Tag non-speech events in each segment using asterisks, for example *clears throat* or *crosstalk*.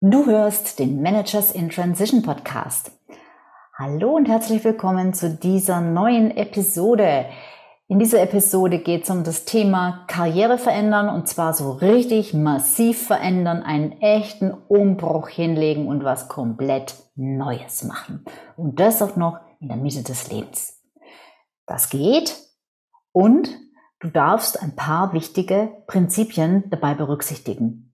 Du hörst den Managers in Transition Podcast. Hallo und herzlich willkommen zu dieser neuen Episode. In dieser Episode geht es um das Thema Karriere verändern und zwar so richtig massiv verändern, einen echten Umbruch hinlegen und was komplett Neues machen. Und das auch noch in der Mitte des Lebens. Das geht und du darfst ein paar wichtige Prinzipien dabei berücksichtigen.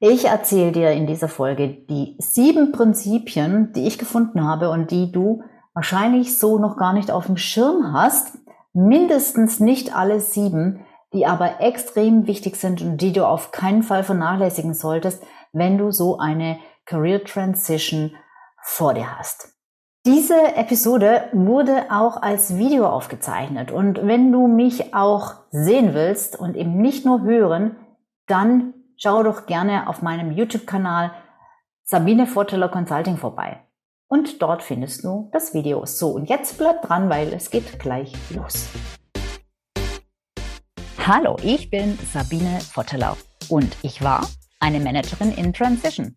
Ich erzähle dir in dieser Folge die sieben Prinzipien, die ich gefunden habe und die du wahrscheinlich so noch gar nicht auf dem Schirm hast. Mindestens nicht alle sieben, die aber extrem wichtig sind und die du auf keinen Fall vernachlässigen solltest, wenn du so eine Career Transition vor dir hast. Diese Episode wurde auch als Video aufgezeichnet und wenn du mich auch sehen willst und eben nicht nur hören, dann schau doch gerne auf meinem YouTube-Kanal Sabine Vorteller Consulting vorbei. Und dort findest du das Video. So, und jetzt bleib dran, weil es geht gleich los. Hallo, ich bin Sabine Vorteller und ich war eine Managerin in Transition.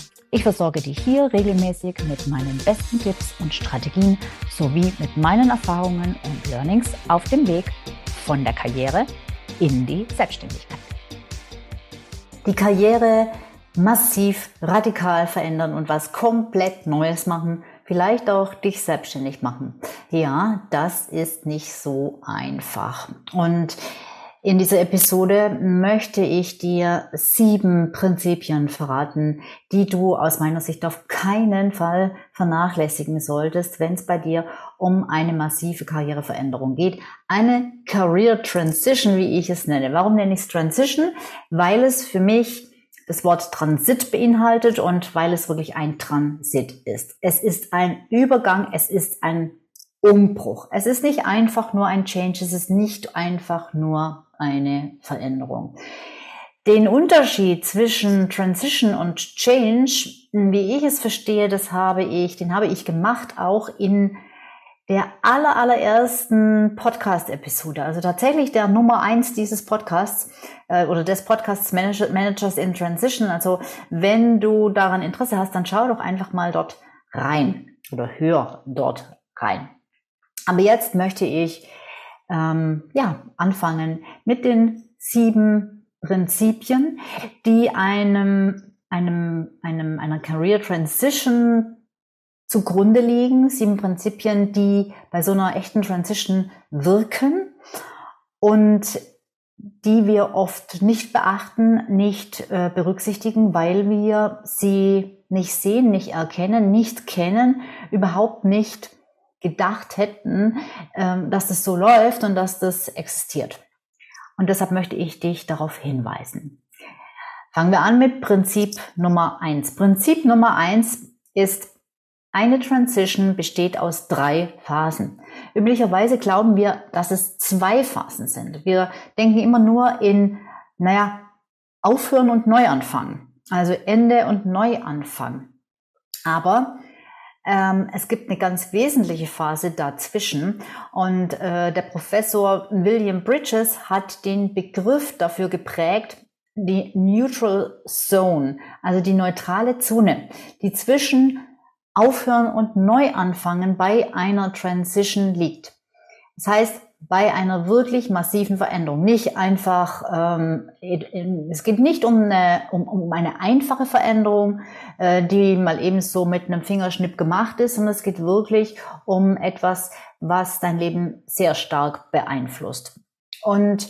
Ich versorge dich hier regelmäßig mit meinen besten Tipps und Strategien sowie mit meinen Erfahrungen und Learnings auf dem Weg von der Karriere in die Selbstständigkeit. Die Karriere massiv, radikal verändern und was komplett Neues machen, vielleicht auch dich selbstständig machen. Ja, das ist nicht so einfach. Und in dieser Episode möchte ich dir sieben Prinzipien verraten, die du aus meiner Sicht auf keinen Fall vernachlässigen solltest, wenn es bei dir um eine massive Karriereveränderung geht. Eine Career Transition, wie ich es nenne. Warum nenne ich es Transition? Weil es für mich das Wort Transit beinhaltet und weil es wirklich ein Transit ist. Es ist ein Übergang, es ist ein Umbruch. Es ist nicht einfach nur ein Change, es ist nicht einfach nur eine Veränderung. Den Unterschied zwischen Transition und Change, wie ich es verstehe, das habe ich, den habe ich gemacht auch in der aller, allerersten Podcast-Episode, also tatsächlich der Nummer eins dieses Podcasts äh, oder des Podcasts Manager, Managers in Transition. Also wenn du daran Interesse hast, dann schau doch einfach mal dort rein oder hör dort rein. Aber jetzt möchte ich ähm, ja, anfangen mit den sieben Prinzipien, die einem, einem, einem, einer Career Transition zugrunde liegen. Sieben Prinzipien, die bei so einer echten Transition wirken und die wir oft nicht beachten, nicht äh, berücksichtigen, weil wir sie nicht sehen, nicht erkennen, nicht kennen, überhaupt nicht gedacht hätten, ähm, dass das so läuft und dass das existiert. Und deshalb möchte ich dich darauf hinweisen. Fangen wir an mit Prinzip Nummer eins. Prinzip Nummer eins ist, eine Transition besteht aus drei Phasen. Üblicherweise glauben wir, dass es zwei Phasen sind. Wir denken immer nur in, naja, Aufhören und Neuanfang. Also Ende und Neuanfang. Aber ähm, es gibt eine ganz wesentliche Phase dazwischen und äh, der Professor William Bridges hat den Begriff dafür geprägt, die Neutral Zone, also die neutrale Zone, die zwischen Aufhören und Neuanfangen bei einer Transition liegt. Das heißt, bei einer wirklich massiven Veränderung. Nicht einfach, ähm, es geht nicht um eine, um, um eine einfache Veränderung, äh, die mal eben so mit einem Fingerschnipp gemacht ist, sondern es geht wirklich um etwas, was dein Leben sehr stark beeinflusst. Und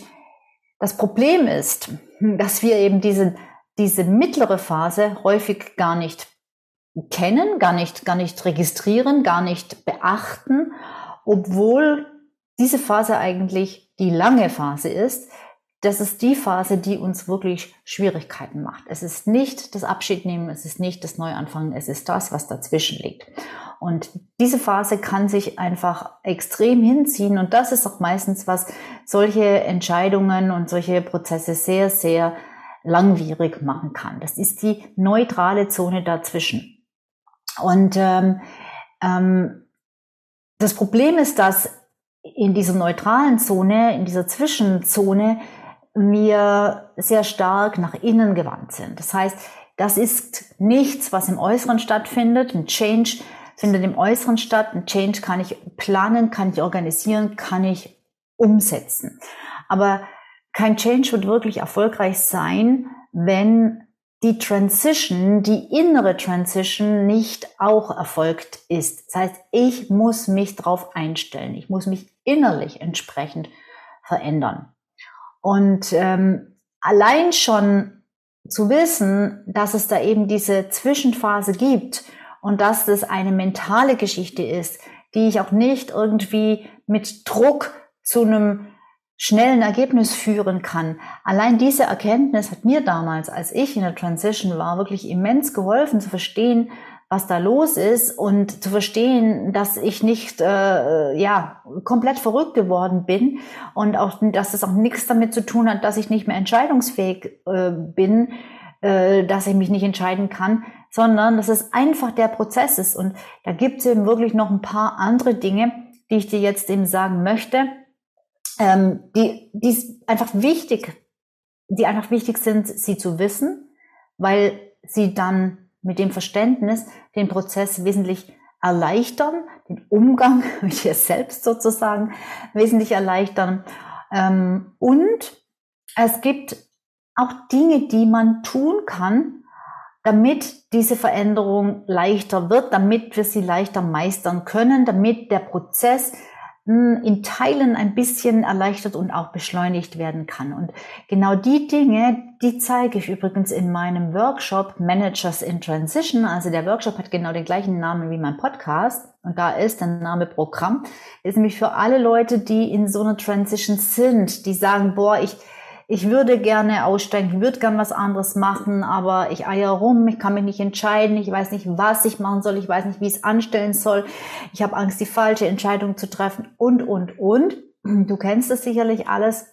das Problem ist, *laughs* dass wir eben diese, diese mittlere Phase häufig gar nicht kennen, gar nicht, gar nicht registrieren, gar nicht beachten, obwohl diese Phase eigentlich die lange Phase ist, das ist die Phase, die uns wirklich Schwierigkeiten macht. Es ist nicht das Abschiednehmen, es ist nicht das Neuanfangen, es ist das, was dazwischen liegt. Und diese Phase kann sich einfach extrem hinziehen und das ist auch meistens, was solche Entscheidungen und solche Prozesse sehr, sehr langwierig machen kann. Das ist die neutrale Zone dazwischen. Und ähm, ähm, das Problem ist, dass in dieser neutralen Zone, in dieser Zwischenzone, wir sehr stark nach innen gewandt sind. Das heißt, das ist nichts, was im Äußeren stattfindet. Ein Change findet im Äußeren statt. Ein Change kann ich planen, kann ich organisieren, kann ich umsetzen. Aber kein Change wird wirklich erfolgreich sein, wenn die Transition, die innere Transition nicht auch erfolgt ist. Das heißt, ich muss mich darauf einstellen. Ich muss mich innerlich entsprechend verändern. Und ähm, allein schon zu wissen, dass es da eben diese Zwischenphase gibt und dass das eine mentale Geschichte ist, die ich auch nicht irgendwie mit Druck zu einem schnellen Ergebnis führen kann. Allein diese Erkenntnis hat mir damals, als ich in der Transition war, wirklich immens geholfen zu verstehen, was da los ist und zu verstehen, dass ich nicht äh, ja komplett verrückt geworden bin und auch, dass es auch nichts damit zu tun hat, dass ich nicht mehr entscheidungsfähig äh, bin, äh, dass ich mich nicht entscheiden kann, sondern dass es einfach der Prozess ist. Und da gibt es eben wirklich noch ein paar andere Dinge, die ich dir jetzt eben sagen möchte, ähm, die, die einfach wichtig, die einfach wichtig sind, sie zu wissen, weil sie dann mit dem Verständnis den Prozess wesentlich erleichtern, den Umgang *laughs* mit dir selbst sozusagen wesentlich erleichtern. Ähm, und es gibt auch Dinge, die man tun kann, damit diese Veränderung leichter wird, damit wir sie leichter meistern können, damit der Prozess in Teilen ein bisschen erleichtert und auch beschleunigt werden kann. Und genau die Dinge, die zeige ich übrigens in meinem Workshop Managers in Transition. Also der Workshop hat genau den gleichen Namen wie mein Podcast. Und da ist der Name Programm. Ist nämlich für alle Leute, die in so einer Transition sind, die sagen, boah, ich, ich würde gerne aussteigen, ich würde gerne was anderes machen, aber ich eier rum, ich kann mich nicht entscheiden, ich weiß nicht, was ich machen soll, ich weiß nicht, wie ich es anstellen soll, ich habe Angst, die falsche Entscheidung zu treffen und, und, und. Du kennst das sicherlich alles.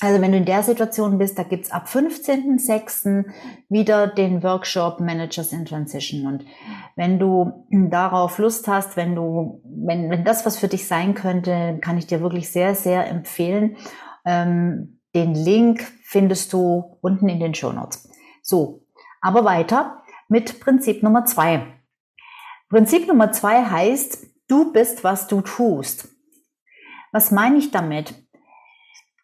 Also wenn du in der Situation bist, da gibt's ab 15.06. wieder den Workshop Managers in Transition. Und wenn du darauf Lust hast, wenn du, wenn, wenn das was für dich sein könnte, kann ich dir wirklich sehr, sehr empfehlen. Ähm, den Link findest du unten in den Show Notes. So, aber weiter mit Prinzip Nummer zwei. Prinzip Nummer zwei heißt, du bist, was du tust. Was meine ich damit?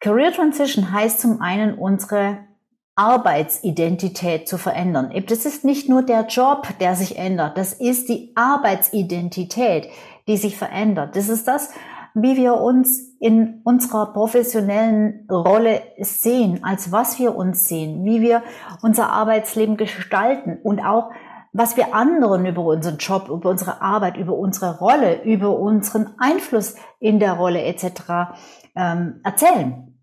Career Transition heißt zum einen unsere Arbeitsidentität zu verändern. Das ist nicht nur der Job, der sich ändert, das ist die Arbeitsidentität, die sich verändert. Das ist das, wie wir uns in unserer professionellen Rolle sehen, als was wir uns sehen, wie wir unser Arbeitsleben gestalten und auch was wir anderen über unseren Job, über unsere Arbeit, über unsere Rolle, über unseren Einfluss in der Rolle etc. Ähm, erzählen.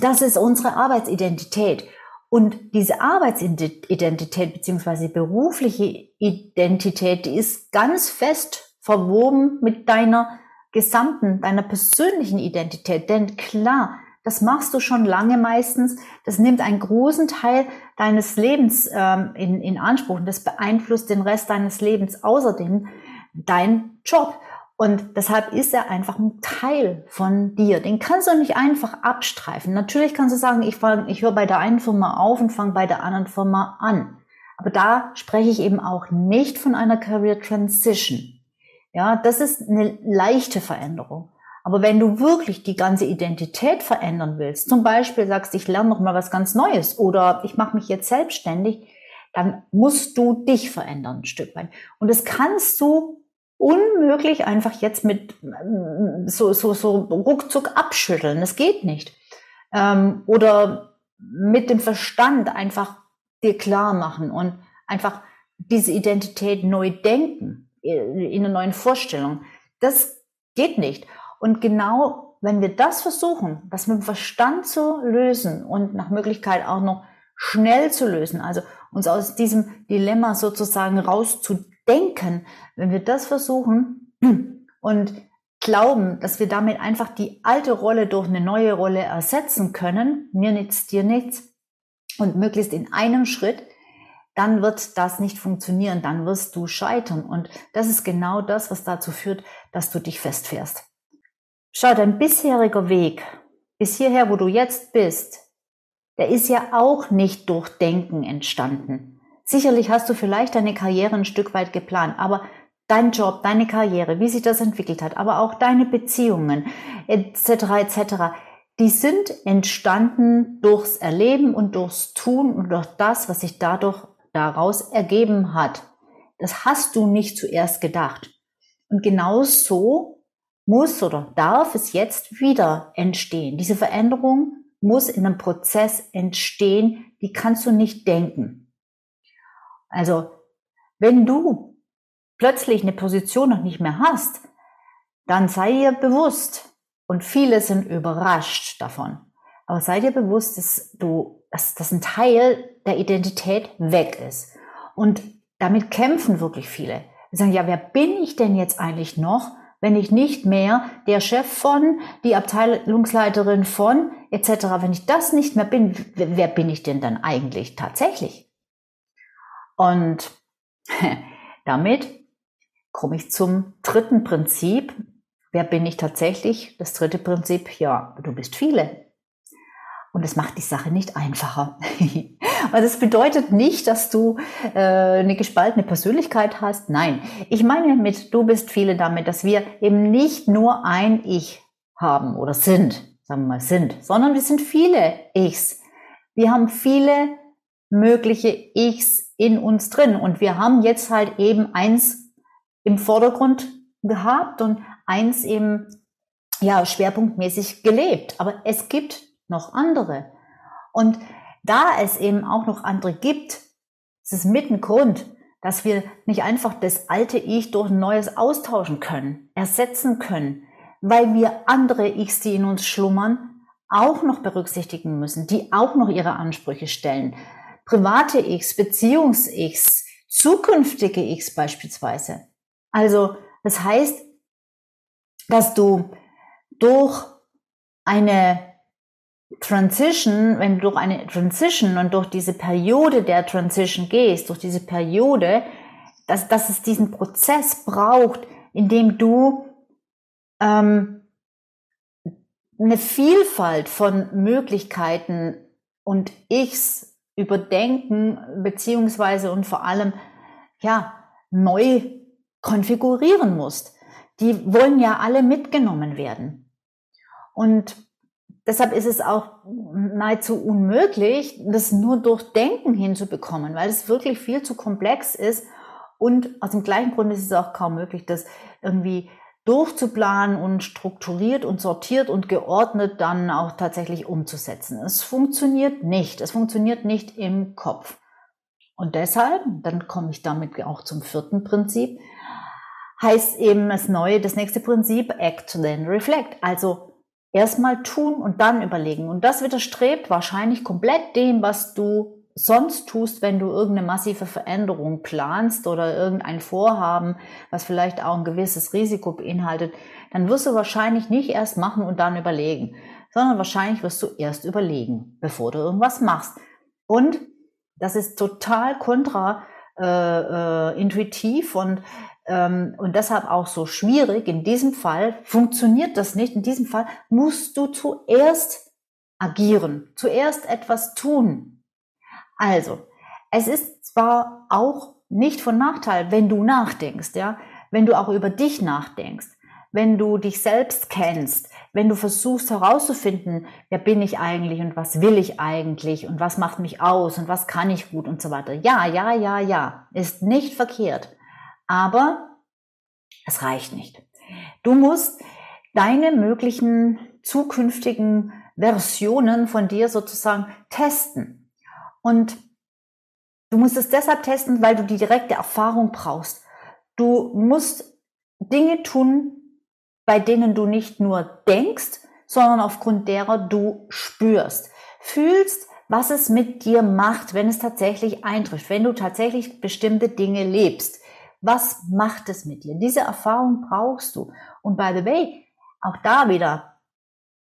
Das ist unsere Arbeitsidentität. Und diese Arbeitsidentität beziehungsweise berufliche Identität, die ist ganz fest verwoben mit deiner gesamten, deiner persönlichen Identität. Denn klar, das machst du schon lange meistens. Das nimmt einen großen Teil deines Lebens ähm, in, in Anspruch und das beeinflusst den Rest deines Lebens. Außerdem dein Job. Und deshalb ist er einfach ein Teil von dir. Den kannst du nicht einfach abstreifen. Natürlich kannst du sagen, ich, fang, ich höre bei der einen Firma auf und fange bei der anderen Firma an. Aber da spreche ich eben auch nicht von einer Career Transition. Ja, das ist eine leichte Veränderung. Aber wenn du wirklich die ganze Identität verändern willst, zum Beispiel sagst, ich lerne noch mal was ganz Neues oder ich mache mich jetzt selbstständig, dann musst du dich verändern ein Stück weit. Und das kannst du unmöglich einfach jetzt mit so, so, so ruckzuck abschütteln. Das geht nicht. Ähm, oder mit dem Verstand einfach dir klar machen und einfach diese Identität neu denken in einer neuen Vorstellung. Das geht nicht. Und genau wenn wir das versuchen, das mit dem Verstand zu lösen und nach Möglichkeit auch noch schnell zu lösen, also uns aus diesem Dilemma sozusagen rauszudenken, wenn wir das versuchen *clears throat* und glauben, dass wir damit einfach die alte Rolle durch eine neue Rolle ersetzen können, mir nichts, dir nichts, und möglichst in einem Schritt, dann wird das nicht funktionieren, dann wirst du scheitern. Und das ist genau das, was dazu führt, dass du dich festfährst. Schau, dein bisheriger Weg bis hierher, wo du jetzt bist, der ist ja auch nicht durch Denken entstanden. Sicherlich hast du vielleicht deine Karriere ein Stück weit geplant, aber dein Job, deine Karriere, wie sich das entwickelt hat, aber auch deine Beziehungen etc. etc. Die sind entstanden durchs Erleben und durchs Tun und durch das, was sich dadurch daraus ergeben hat. Das hast du nicht zuerst gedacht. Und genau so muss oder darf es jetzt wieder entstehen. Diese Veränderung muss in einem Prozess entstehen, die kannst du nicht denken. Also, wenn du plötzlich eine Position noch nicht mehr hast, dann sei dir bewusst, und viele sind überrascht davon, aber sei dir bewusst, dass du, dass, dass ein Teil der Identität weg ist. Und damit kämpfen wirklich viele. Sie sagen, ja, wer bin ich denn jetzt eigentlich noch, wenn ich nicht mehr der Chef von, die Abteilungsleiterin von, etc., wenn ich das nicht mehr bin, wer bin ich denn dann eigentlich tatsächlich? Und *laughs* damit komme ich zum dritten Prinzip. Wer bin ich tatsächlich? Das dritte Prinzip, ja, du bist viele. Und es macht die Sache nicht einfacher. *laughs* Also es bedeutet nicht, dass du äh, eine gespaltene Persönlichkeit hast. Nein, ich meine mit du bist viele damit, dass wir eben nicht nur ein Ich haben oder sind, sagen wir mal sind, sondern wir sind viele Ichs. Wir haben viele mögliche Ichs in uns drin und wir haben jetzt halt eben eins im Vordergrund gehabt und eins eben ja schwerpunktmäßig gelebt. Aber es gibt noch andere. Und da es eben auch noch andere gibt, ist es mit ein Grund, dass wir nicht einfach das alte Ich durch ein neues austauschen können, ersetzen können, weil wir andere Ichs, die in uns schlummern, auch noch berücksichtigen müssen, die auch noch ihre Ansprüche stellen. Private Ichs, Beziehungs-Ichs, zukünftige Ichs beispielsweise. Also, das heißt, dass du durch eine Transition, wenn du durch eine Transition und durch diese Periode der Transition gehst, durch diese Periode, dass, dass es diesen Prozess braucht, in dem du ähm, eine Vielfalt von Möglichkeiten und Ichs überdenken, beziehungsweise und vor allem, ja, neu konfigurieren musst. Die wollen ja alle mitgenommen werden. Und Deshalb ist es auch nahezu unmöglich, das nur durch Denken hinzubekommen, weil es wirklich viel zu komplex ist. Und aus dem gleichen Grund ist es auch kaum möglich, das irgendwie durchzuplanen und strukturiert und sortiert und geordnet dann auch tatsächlich umzusetzen. Es funktioniert nicht. Es funktioniert nicht im Kopf. Und deshalb, dann komme ich damit auch zum vierten Prinzip, heißt eben das neue, das nächste Prinzip, act, then reflect. Also erstmal tun und dann überlegen. Und das widerstrebt wahrscheinlich komplett dem, was du sonst tust, wenn du irgendeine massive Veränderung planst oder irgendein Vorhaben, was vielleicht auch ein gewisses Risiko beinhaltet, dann wirst du wahrscheinlich nicht erst machen und dann überlegen, sondern wahrscheinlich wirst du erst überlegen, bevor du irgendwas machst. Und das ist total kontra äh, äh, intuitiv und und deshalb auch so schwierig. In diesem Fall funktioniert das nicht. In diesem Fall musst du zuerst agieren, zuerst etwas tun. Also, es ist zwar auch nicht von Nachteil, wenn du nachdenkst, ja, wenn du auch über dich nachdenkst, wenn du dich selbst kennst, wenn du versuchst herauszufinden, wer bin ich eigentlich und was will ich eigentlich und was macht mich aus und was kann ich gut und so weiter. Ja, ja, ja, ja, ist nicht verkehrt. Aber es reicht nicht. Du musst deine möglichen zukünftigen Versionen von dir sozusagen testen. Und du musst es deshalb testen, weil du die direkte Erfahrung brauchst. Du musst Dinge tun, bei denen du nicht nur denkst, sondern aufgrund derer du spürst. Fühlst, was es mit dir macht, wenn es tatsächlich eintrifft, wenn du tatsächlich bestimmte Dinge lebst. Was macht es mit dir? Diese Erfahrung brauchst du. Und by the way, auch da wieder,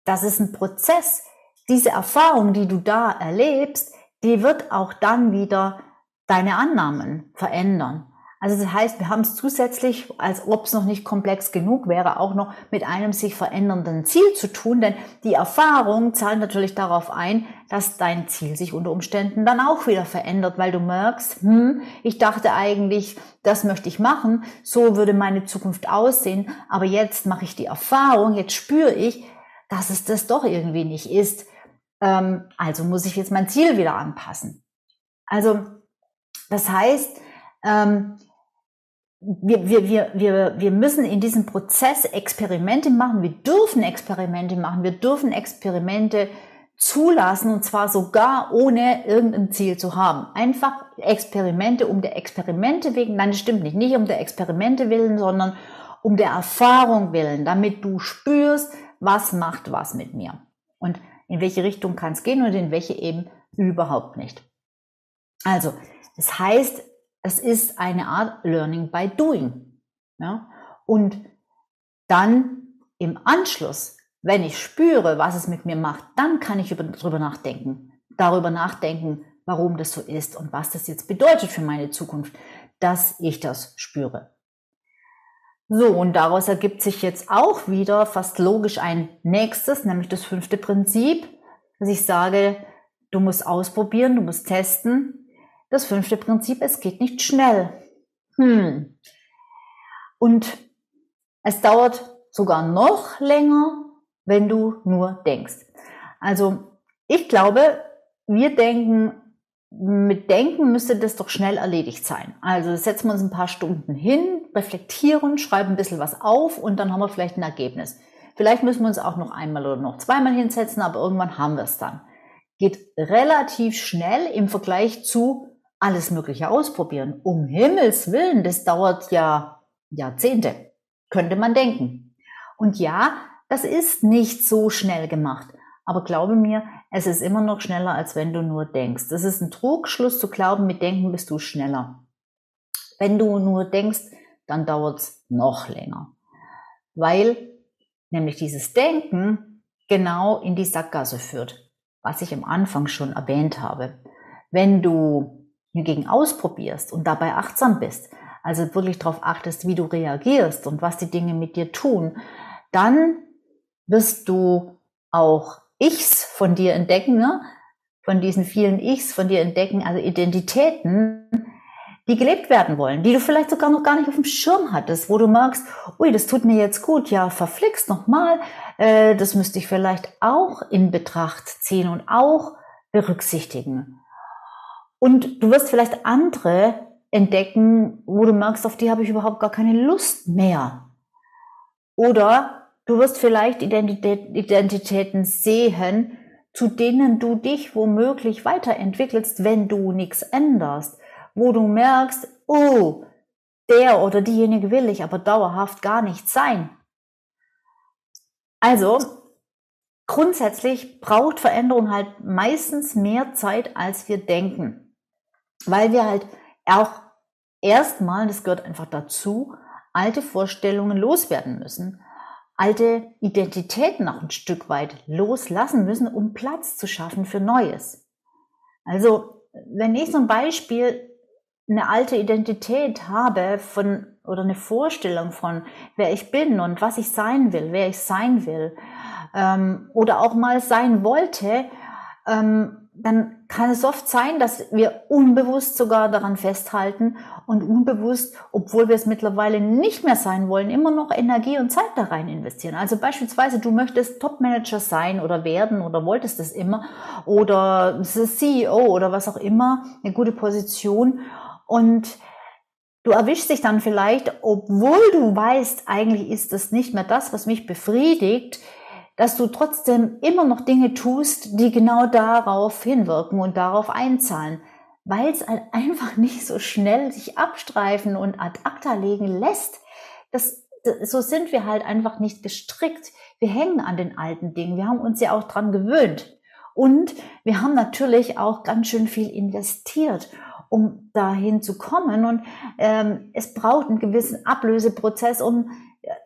das ist ein Prozess. Diese Erfahrung, die du da erlebst, die wird auch dann wieder deine Annahmen verändern. Also das heißt, wir haben es zusätzlich, als ob es noch nicht komplex genug wäre, auch noch mit einem sich verändernden Ziel zu tun, denn die Erfahrung zahlt natürlich darauf ein, dass dein Ziel sich unter Umständen dann auch wieder verändert, weil du merkst, hm, ich dachte eigentlich, das möchte ich machen, so würde meine Zukunft aussehen, aber jetzt mache ich die Erfahrung, jetzt spüre ich, dass es das doch irgendwie nicht ist. Ähm, also muss ich jetzt mein Ziel wieder anpassen. Also das heißt, ähm, wir, wir, wir, wir, wir müssen in diesem Prozess Experimente machen, wir dürfen Experimente machen, wir dürfen Experimente zulassen und zwar sogar ohne irgendein Ziel zu haben. Einfach Experimente um der Experimente wegen, nein, das stimmt nicht, nicht um der Experimente willen, sondern um der Erfahrung willen, damit du spürst, was macht was mit mir. Und in welche Richtung kann es gehen und in welche eben überhaupt nicht. Also, das heißt, es ist eine Art Learning by Doing. Ja? Und dann im Anschluss, wenn ich spüre, was es mit mir macht, dann kann ich darüber nachdenken. Darüber nachdenken, warum das so ist und was das jetzt bedeutet für meine Zukunft, dass ich das spüre. So, und daraus ergibt sich jetzt auch wieder fast logisch ein nächstes, nämlich das fünfte Prinzip, dass ich sage, du musst ausprobieren, du musst testen, das fünfte Prinzip, es geht nicht schnell. Hm. Und es dauert sogar noch länger, wenn du nur denkst. Also ich glaube, wir denken, mit Denken müsste das doch schnell erledigt sein. Also setzen wir uns ein paar Stunden hin, reflektieren, schreiben ein bisschen was auf und dann haben wir vielleicht ein Ergebnis. Vielleicht müssen wir uns auch noch einmal oder noch zweimal hinsetzen, aber irgendwann haben wir es dann. Geht relativ schnell im Vergleich zu alles Mögliche ausprobieren. Um Himmels Willen, das dauert ja Jahrzehnte, könnte man denken. Und ja, das ist nicht so schnell gemacht. Aber glaube mir, es ist immer noch schneller, als wenn du nur denkst. Das ist ein Trugschluss zu glauben, mit Denken bist du schneller. Wenn du nur denkst, dann dauert es noch länger. Weil nämlich dieses Denken genau in die Sackgasse führt, was ich am Anfang schon erwähnt habe. Wenn du hingegen ausprobierst und dabei achtsam bist, also wirklich darauf achtest, wie du reagierst und was die Dinge mit dir tun, dann wirst du auch Ichs von dir entdecken, ne? von diesen vielen Ichs von dir entdecken, also Identitäten, die gelebt werden wollen, die du vielleicht sogar noch gar nicht auf dem Schirm hattest, wo du merkst, ui, das tut mir jetzt gut, ja, verflixt nochmal, äh, das müsste ich vielleicht auch in Betracht ziehen und auch berücksichtigen. Und du wirst vielleicht andere entdecken, wo du merkst, auf die habe ich überhaupt gar keine Lust mehr. Oder du wirst vielleicht Identität, Identitäten sehen, zu denen du dich womöglich weiterentwickelst, wenn du nichts änderst. Wo du merkst, oh, der oder diejenige will ich aber dauerhaft gar nicht sein. Also, grundsätzlich braucht Veränderung halt meistens mehr Zeit, als wir denken weil wir halt auch erstmal, das gehört einfach dazu, alte Vorstellungen loswerden müssen, alte Identitäten auch ein Stück weit loslassen müssen, um Platz zu schaffen für Neues. Also, wenn ich zum Beispiel eine alte Identität habe von oder eine Vorstellung von, wer ich bin und was ich sein will, wer ich sein will, ähm, oder auch mal sein wollte, ähm, dann kann es oft sein, dass wir unbewusst sogar daran festhalten und unbewusst, obwohl wir es mittlerweile nicht mehr sein wollen, immer noch Energie und Zeit da rein investieren. Also beispielsweise, du möchtest Topmanager sein oder werden oder wolltest es immer oder CEO oder was auch immer, eine gute Position und Du erwischst dich dann vielleicht, obwohl du weißt, eigentlich ist das nicht mehr das, was mich befriedigt, dass du trotzdem immer noch Dinge tust, die genau darauf hinwirken und darauf einzahlen, weil es halt *laughs* einfach nicht so schnell sich abstreifen und ad acta legen lässt. Das so sind wir halt einfach nicht gestrickt. Wir hängen an den alten Dingen. Wir haben uns ja auch dran gewöhnt. Und wir haben natürlich auch ganz schön viel investiert, um dahin zu kommen. Und ähm, es braucht einen gewissen Ablöseprozess, um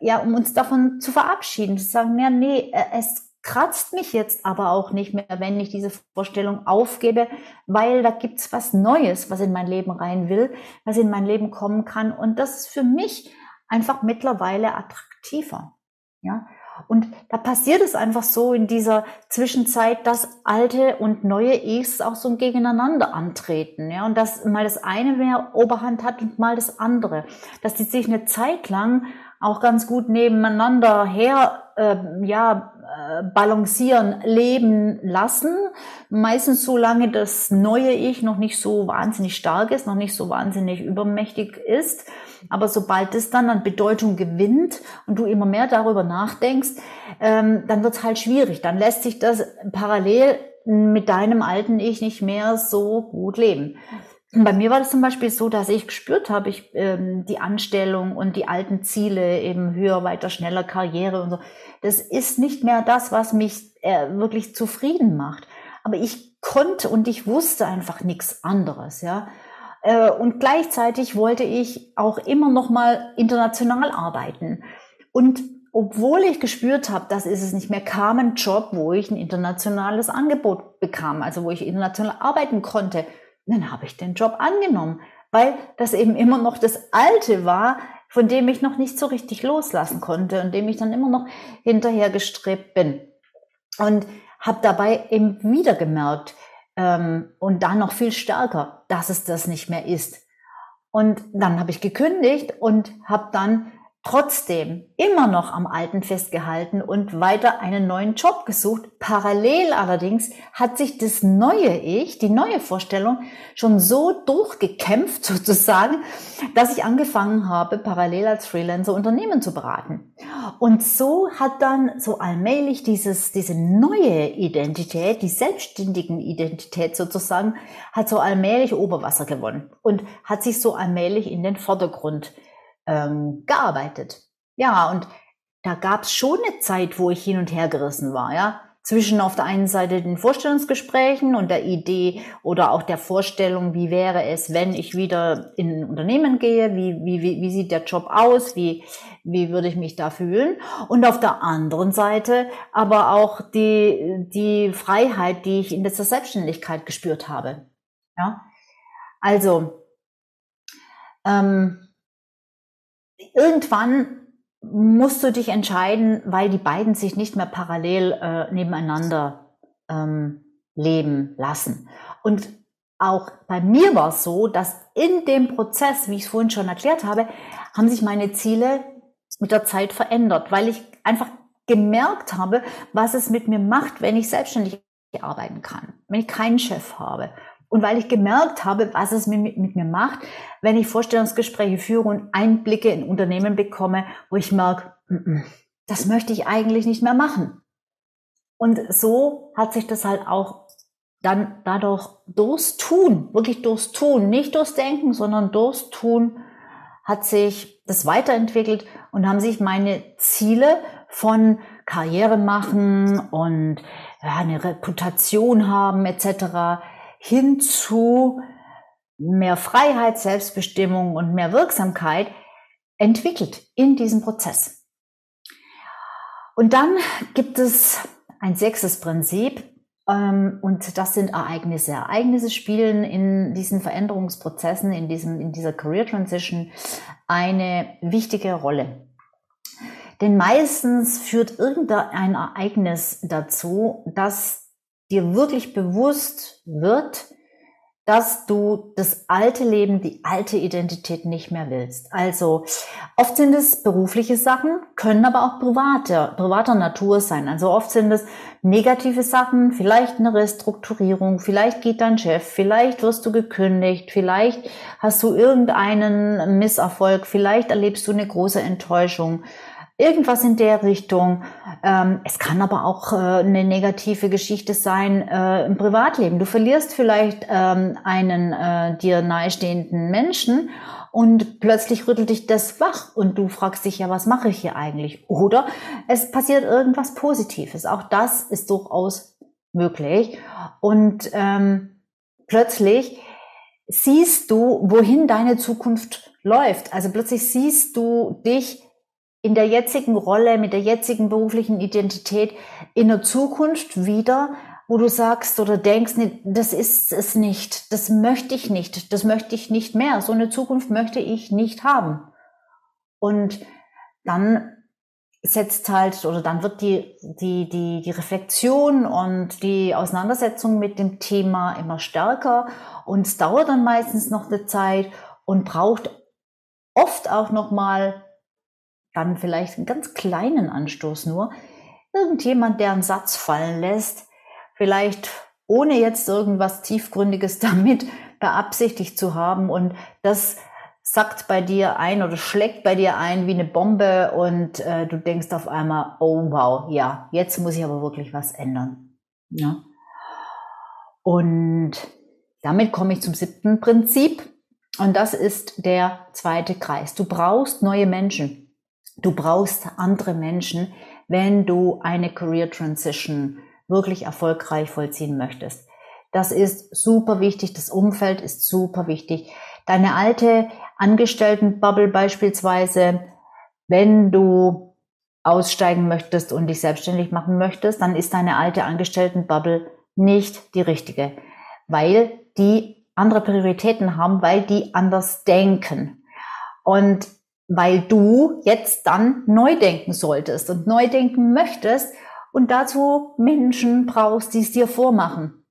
ja, um uns davon zu verabschieden, zu sagen, ja, nee, äh, es kratzt mich jetzt aber auch nicht mehr, wenn ich diese Vorstellung aufgebe, weil da gibt's was Neues, was in mein Leben rein will, was in mein Leben kommen kann. Und das ist für mich einfach mittlerweile attraktiver. Ja. Und da passiert es einfach so in dieser Zwischenzeit, dass alte und neue Ichs auch so gegeneinander antreten. Ja, und dass mal das eine mehr Oberhand hat und mal das andere. Dass die sich eine Zeit lang auch ganz gut nebeneinander her, äh, ja, äh, balancieren, leben lassen. Meistens so lange das neue Ich noch nicht so wahnsinnig stark ist, noch nicht so wahnsinnig übermächtig ist. Aber sobald es dann an Bedeutung gewinnt und du immer mehr darüber nachdenkst, ähm, dann wird es halt schwierig. Dann lässt sich das parallel mit deinem alten Ich nicht mehr so gut leben. Bei mir war das zum Beispiel so, dass ich gespürt habe, ich ähm, die Anstellung und die alten Ziele, eben höher, weiter, schneller Karriere und so. Das ist nicht mehr das, was mich äh, wirklich zufrieden macht. Aber ich konnte und ich wusste einfach nichts anderes, ja. Äh, und gleichzeitig wollte ich auch immer noch mal international arbeiten. Und obwohl ich gespürt habe, das ist es nicht mehr, kam ein Job, wo ich ein internationales Angebot bekam, also wo ich international arbeiten konnte dann habe ich den Job angenommen, weil das eben immer noch das Alte war, von dem ich noch nicht so richtig loslassen konnte und dem ich dann immer noch hinterher gestrebt bin. Und habe dabei eben wieder gemerkt ähm, und dann noch viel stärker, dass es das nicht mehr ist. Und dann habe ich gekündigt und habe dann trotzdem immer noch am Alten festgehalten und weiter einen neuen Job gesucht. Parallel allerdings hat sich das neue Ich, die neue Vorstellung schon so durchgekämpft *laughs* sozusagen, dass ich angefangen habe, parallel als Freelancer Unternehmen zu beraten. Und so hat dann so allmählich dieses, diese neue Identität, die selbstständigen Identität sozusagen, hat so allmählich Oberwasser gewonnen und hat sich so allmählich in den Vordergrund ähm, gearbeitet. Ja, und da gab es schon eine Zeit, wo ich hin und her gerissen war, ja. Zwischen auf der einen Seite den Vorstellungsgesprächen und der Idee oder auch der Vorstellung, wie wäre es, wenn ich wieder in ein Unternehmen gehe, wie, wie, wie, wie sieht der Job aus, wie, wie würde ich mich da fühlen. Und auf der anderen Seite aber auch die, die Freiheit, die ich in dieser Selbstständigkeit gespürt habe. Ja, also, ähm, irgendwann musst du dich entscheiden, weil die beiden sich nicht mehr parallel äh, nebeneinander ähm, leben lassen. Und auch bei mir war es so, dass in dem Prozess, wie ich es vorhin schon erklärt habe, haben sich meine Ziele mit der Zeit verändert, weil ich einfach gemerkt habe, was es mit mir macht, wenn ich selbstständig arbeiten kann, wenn ich keinen Chef habe und weil ich gemerkt habe, was es mit, mit, mir macht, wenn ich Vorstellungsgespräche führe und Einblicke in Unternehmen bekomme, wo ich merke, das möchte ich eigentlich nicht mehr machen. Und so hat sich das halt auch dann dadurch durchs Tun, wirklich durchs Tun, nicht durchs Denken, sondern durchs Tun hat sich das weiterentwickelt und haben sich meine Ziele von Karriere machen und ja, eine Reputation haben etc hin zu mehr Freiheit, Selbstbestimmung und mehr Wirksamkeit entwickelt in diesem Prozess. Und dann gibt es ein sechstes Prinzip, ähm, und das sind Ereignisse. Ereignisse spielen in diesen Veränderungsprozessen, in, diesem, in dieser Career Transition eine wichtige Rolle. Denn meistens führt irgendein Ereignis dazu, dass dir wirklich bewusst wird, dass du das alte Leben, die alte Identität nicht mehr willst. Also oft sind es berufliche Sachen, können aber auch private, privater Natur sein. Also oft sind es negative Sachen, vielleicht eine Restrukturierung, vielleicht geht dein Chef, vielleicht wirst du gekündigt, vielleicht hast du irgendeinen Misserfolg, vielleicht erlebst du eine große Enttäuschung. Irgendwas in der Richtung. Ähm, es kann aber auch äh, eine negative Geschichte sein äh, im Privatleben. Du verlierst vielleicht ähm, einen äh, dir nahestehenden Menschen und plötzlich rüttelt dich das wach und du fragst dich ja, was mache ich hier eigentlich? Oder es passiert irgendwas Positives. Auch das ist durchaus möglich. Und ähm, plötzlich siehst du, wohin deine Zukunft läuft. Also plötzlich siehst du dich in der jetzigen Rolle, mit der jetzigen beruflichen Identität in der Zukunft wieder, wo du sagst oder denkst, nee, das ist es nicht, das möchte ich nicht, das möchte ich nicht mehr, so eine Zukunft möchte ich nicht haben. Und dann setzt halt oder dann wird die, die, die, die Reflexion und die Auseinandersetzung mit dem Thema immer stärker und es dauert dann meistens noch eine Zeit und braucht oft auch nochmal dann vielleicht einen ganz kleinen Anstoß nur. Irgendjemand, der einen Satz fallen lässt, vielleicht ohne jetzt irgendwas Tiefgründiges *laughs* damit beabsichtigt zu haben und das sackt bei dir ein oder schlägt bei dir ein wie eine Bombe und äh, du denkst auf einmal, oh wow, ja, jetzt muss ich aber wirklich was ändern. Ja. Und damit komme ich zum siebten Prinzip und das ist der zweite Kreis. Du brauchst neue Menschen. Du brauchst andere Menschen, wenn du eine Career Transition wirklich erfolgreich vollziehen möchtest. Das ist super wichtig. Das Umfeld ist super wichtig. Deine alte Angestelltenbubble beispielsweise, wenn du aussteigen möchtest und dich selbstständig machen möchtest, dann ist deine alte Angestelltenbubble nicht die richtige, weil die andere Prioritäten haben, weil die anders denken. Und weil du jetzt dann neu denken solltest und neu denken möchtest und dazu Menschen brauchst, die es dir vormachen.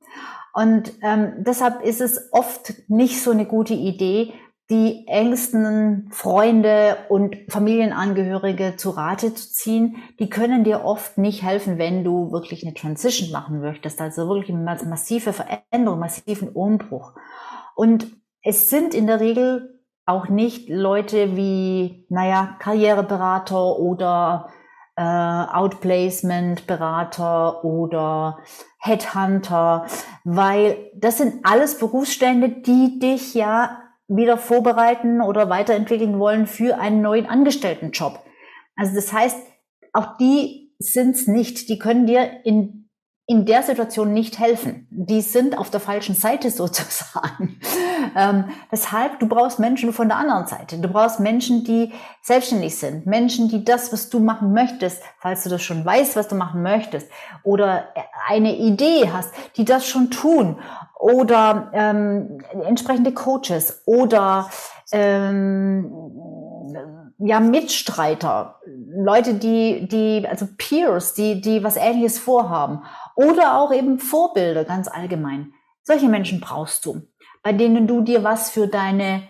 Und ähm, deshalb ist es oft nicht so eine gute Idee, die engsten Freunde und Familienangehörige zu Rate zu ziehen, die können dir oft nicht helfen, wenn du wirklich eine Transition machen möchtest, also wirklich eine massive Veränderung, massiven Umbruch. Und es sind in der Regel auch nicht Leute wie, naja, Karriereberater oder äh, Outplacement-Berater oder Headhunter, weil das sind alles Berufsstände, die dich ja wieder vorbereiten oder weiterentwickeln wollen für einen neuen Angestelltenjob. Also das heißt, auch die sind's nicht. Die können dir in in der Situation nicht helfen. Die sind auf der falschen Seite *laughs* sozusagen. Ähm, deshalb, du brauchst Menschen von der anderen Seite. Du brauchst Menschen, die selbstständig sind. Menschen, die das, was du machen möchtest, falls du das schon weißt, was du machen möchtest, oder eine Idee hast, die das schon tun. Oder ähm, entsprechende Coaches oder ähm, ja, Mitstreiter, Leute, die, die, also Peers, die, die was ähnliches vorhaben oder auch eben Vorbilder ganz allgemein. Solche Menschen brauchst du, bei denen du dir was für deine,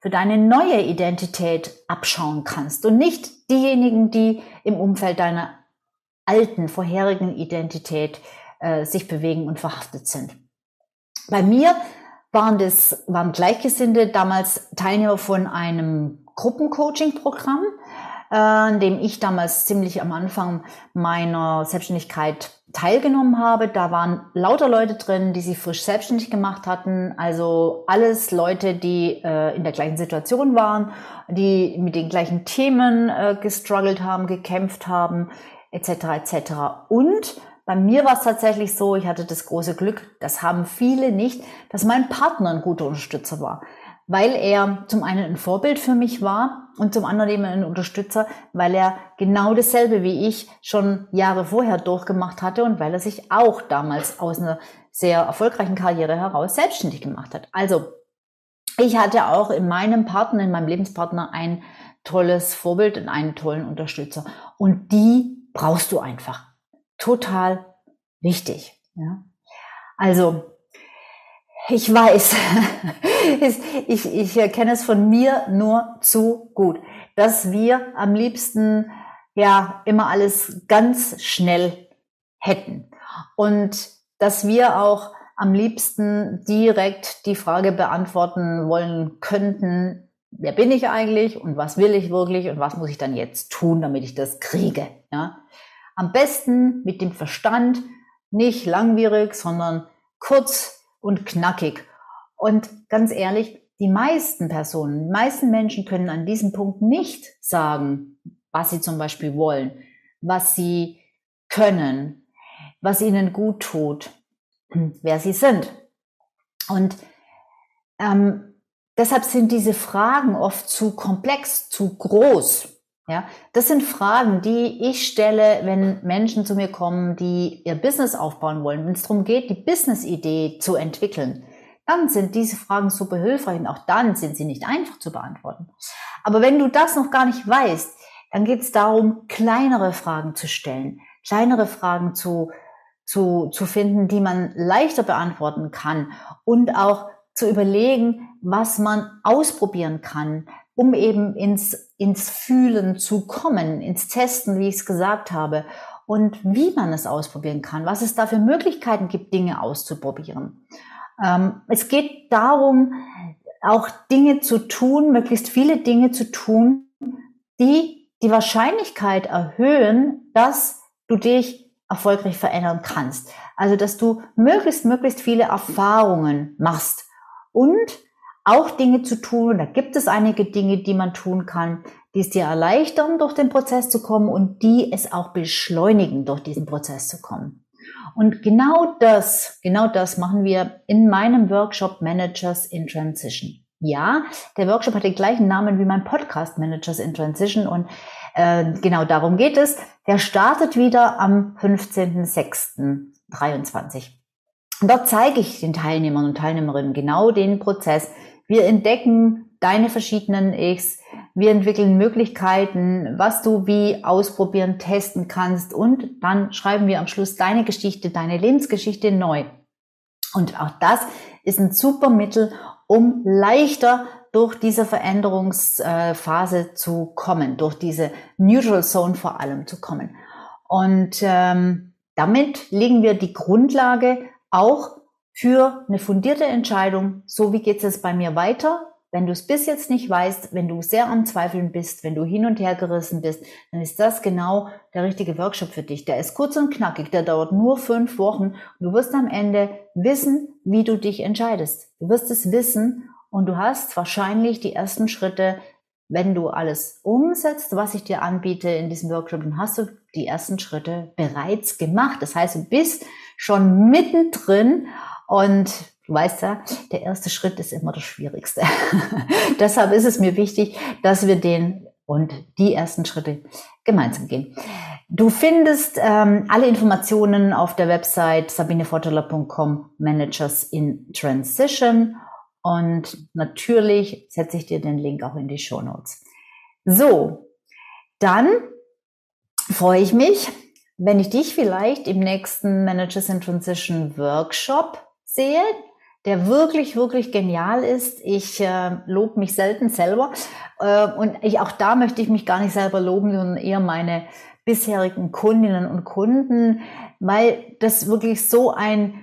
für deine neue Identität abschauen kannst und nicht diejenigen, die im Umfeld deiner alten, vorherigen Identität äh, sich bewegen und verhaftet sind. Bei mir waren das, waren Gleichgesinnte damals Teilnehmer von einem Gruppencoaching-Programm, äh, in dem ich damals ziemlich am Anfang meiner Selbstständigkeit teilgenommen habe. Da waren lauter Leute drin, die sich frisch selbstständig gemacht hatten. Also alles Leute, die äh, in der gleichen Situation waren, die mit den gleichen Themen äh, gestruggelt haben, gekämpft haben, etc. etc. Und bei mir war es tatsächlich so, ich hatte das große Glück, das haben viele nicht, dass mein Partner ein guter Unterstützer war weil er zum einen ein Vorbild für mich war und zum anderen eben ein Unterstützer, weil er genau dasselbe wie ich schon Jahre vorher durchgemacht hatte und weil er sich auch damals aus einer sehr erfolgreichen Karriere heraus selbstständig gemacht hat. Also ich hatte auch in meinem Partner, in meinem Lebenspartner ein tolles Vorbild und einen tollen Unterstützer. Und die brauchst du einfach. Total wichtig. Ja? Also ich weiß, *laughs* ich, ich kenne es von mir nur zu gut, dass wir am liebsten ja immer alles ganz schnell hätten und dass wir auch am liebsten direkt die Frage beantworten wollen könnten, wer bin ich eigentlich und was will ich wirklich und was muss ich dann jetzt tun, damit ich das kriege. Ja? Am besten mit dem Verstand, nicht langwierig, sondern kurz und knackig. Und ganz ehrlich, die meisten Personen, die meisten Menschen können an diesem Punkt nicht sagen, was sie zum Beispiel wollen, was sie können, was ihnen gut tut, *clears throat* wer sie sind. Und ähm, deshalb sind diese Fragen oft zu komplex, zu groß. Ja, das sind Fragen, die ich stelle, wenn Menschen zu mir kommen, die ihr Business aufbauen wollen. Wenn es darum geht, die Business-Idee zu entwickeln, dann sind diese Fragen super hilfreich und auch dann sind sie nicht einfach zu beantworten. Aber wenn du das noch gar nicht weißt, dann geht es darum, kleinere Fragen zu stellen, kleinere Fragen zu, zu, zu finden, die man leichter beantworten kann und auch zu überlegen, was man ausprobieren kann, um eben ins, ins Fühlen zu kommen, ins Testen, wie ich es gesagt habe, und wie man es ausprobieren kann, was es da für Möglichkeiten gibt, Dinge auszuprobieren. Ähm, es geht darum, auch Dinge zu tun, möglichst viele Dinge zu tun, die die Wahrscheinlichkeit erhöhen, dass du dich erfolgreich verändern kannst. Also, dass du möglichst, möglichst viele Erfahrungen machst und auch Dinge zu tun. Da gibt es einige Dinge, die man tun kann, die es dir erleichtern, durch den Prozess zu kommen und die es auch beschleunigen, durch diesen Prozess zu kommen. Und genau das, genau das machen wir in meinem Workshop Managers in Transition. Ja, der Workshop hat den gleichen Namen wie mein Podcast Managers in Transition und äh, genau darum geht es. Der startet wieder am 15.06.23. Und dort zeige ich den Teilnehmern und Teilnehmerinnen genau den Prozess, wir entdecken deine verschiedenen Ichs. Wir entwickeln Möglichkeiten, was du wie ausprobieren, testen kannst. Und dann schreiben wir am Schluss deine Geschichte, deine Lebensgeschichte neu. Und auch das ist ein super Mittel, um leichter durch diese Veränderungsphase zu kommen, durch diese Neutral Zone vor allem zu kommen. Und ähm, damit legen wir die Grundlage auch für eine fundierte Entscheidung, so wie geht es bei mir weiter. Wenn du es bis jetzt nicht weißt, wenn du sehr am Zweifeln bist, wenn du hin und her gerissen bist, dann ist das genau der richtige Workshop für dich. Der ist kurz und knackig, der dauert nur fünf Wochen und du wirst am Ende wissen, wie du dich entscheidest. Du wirst es wissen und du hast wahrscheinlich die ersten Schritte, wenn du alles umsetzt, was ich dir anbiete in diesem Workshop, dann hast du die ersten Schritte bereits gemacht. Das heißt, du bist schon mittendrin und du weißt ja, der erste Schritt ist immer das Schwierigste. *laughs* Deshalb ist es mir wichtig, dass wir den und die ersten Schritte gemeinsam gehen. Du findest ähm, alle Informationen auf der Website sabineforteler.com Managers in Transition und natürlich setze ich dir den Link auch in die Show Notes. So, dann freue ich mich, wenn ich dich vielleicht im nächsten Managers in Transition Workshop sehe, der wirklich, wirklich genial ist. Ich äh, lobe mich selten selber. Äh, und ich, auch da möchte ich mich gar nicht selber loben, sondern eher meine bisherigen Kundinnen und Kunden, weil das wirklich so ein,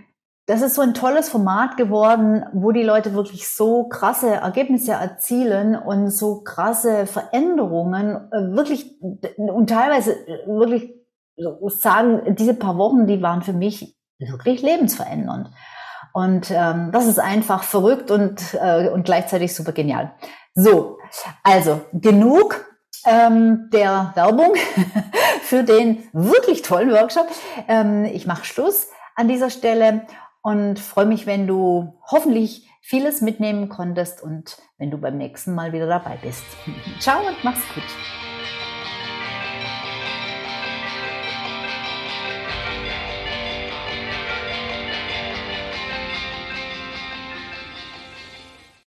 das ist so ein tolles Format geworden, wo die Leute wirklich so krasse Ergebnisse erzielen und so krasse Veränderungen, äh, wirklich und teilweise wirklich sagen, diese paar Wochen, die waren für mich wirklich lebensverändernd. Und ähm, das ist einfach verrückt und, äh, und gleichzeitig super genial. So, also genug ähm, der Werbung *laughs* für den wirklich tollen Workshop. Ähm, ich mache Schluss an dieser Stelle und freue mich, wenn du hoffentlich vieles mitnehmen konntest und wenn du beim nächsten Mal wieder dabei bist. *laughs* Ciao und mach's gut.